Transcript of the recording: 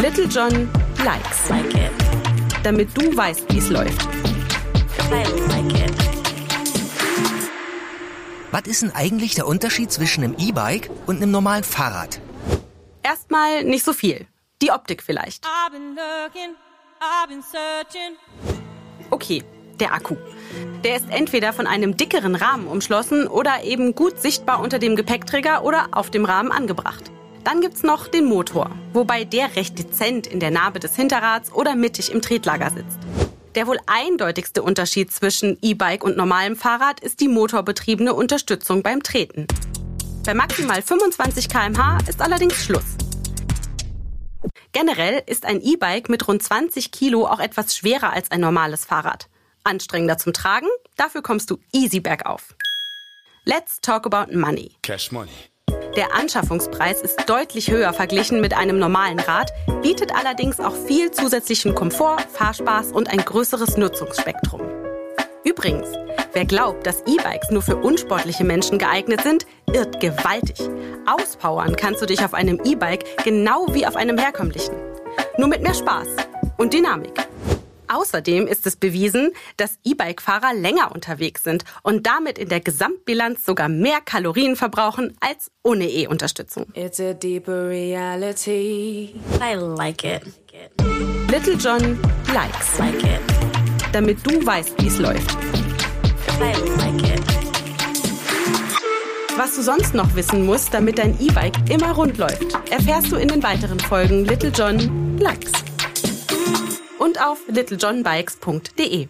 Little John likes. Like it. Damit du weißt, wie es läuft. I like it. Was ist denn eigentlich der Unterschied zwischen einem E-Bike und einem normalen Fahrrad? Erstmal nicht so viel. Die Optik vielleicht. I've been looking, I've been searching. Okay, der Akku. Der ist entweder von einem dickeren Rahmen umschlossen oder eben gut sichtbar unter dem Gepäckträger oder auf dem Rahmen angebracht. Dann gibt's noch den Motor, wobei der recht dezent in der Narbe des Hinterrads oder mittig im Tretlager sitzt. Der wohl eindeutigste Unterschied zwischen E-Bike und normalem Fahrrad ist die motorbetriebene Unterstützung beim Treten. Bei maximal 25 km/h ist allerdings Schluss. Generell ist ein E-Bike mit rund 20 Kilo auch etwas schwerer als ein normales Fahrrad. Anstrengender zum Tragen, dafür kommst du easy bergauf. Let's talk about money. Cash Money. Der Anschaffungspreis ist deutlich höher verglichen mit einem normalen Rad, bietet allerdings auch viel zusätzlichen Komfort, Fahrspaß und ein größeres Nutzungsspektrum. Übrigens, wer glaubt, dass E-Bikes nur für unsportliche Menschen geeignet sind, irrt gewaltig. Auspowern kannst du dich auf einem E-Bike genau wie auf einem herkömmlichen. Nur mit mehr Spaß und Dynamik. Außerdem ist es bewiesen, dass E-Bike-Fahrer länger unterwegs sind und damit in der Gesamtbilanz sogar mehr Kalorien verbrauchen als ohne E-Unterstützung. It's a deeper reality. I like it. Little John likes, Like it. damit du weißt, wie es läuft. I like it. Was du sonst noch wissen musst, damit dein E-Bike immer rund läuft, erfährst du in den weiteren Folgen Little John likes. Und auf littlejohnbikes.de.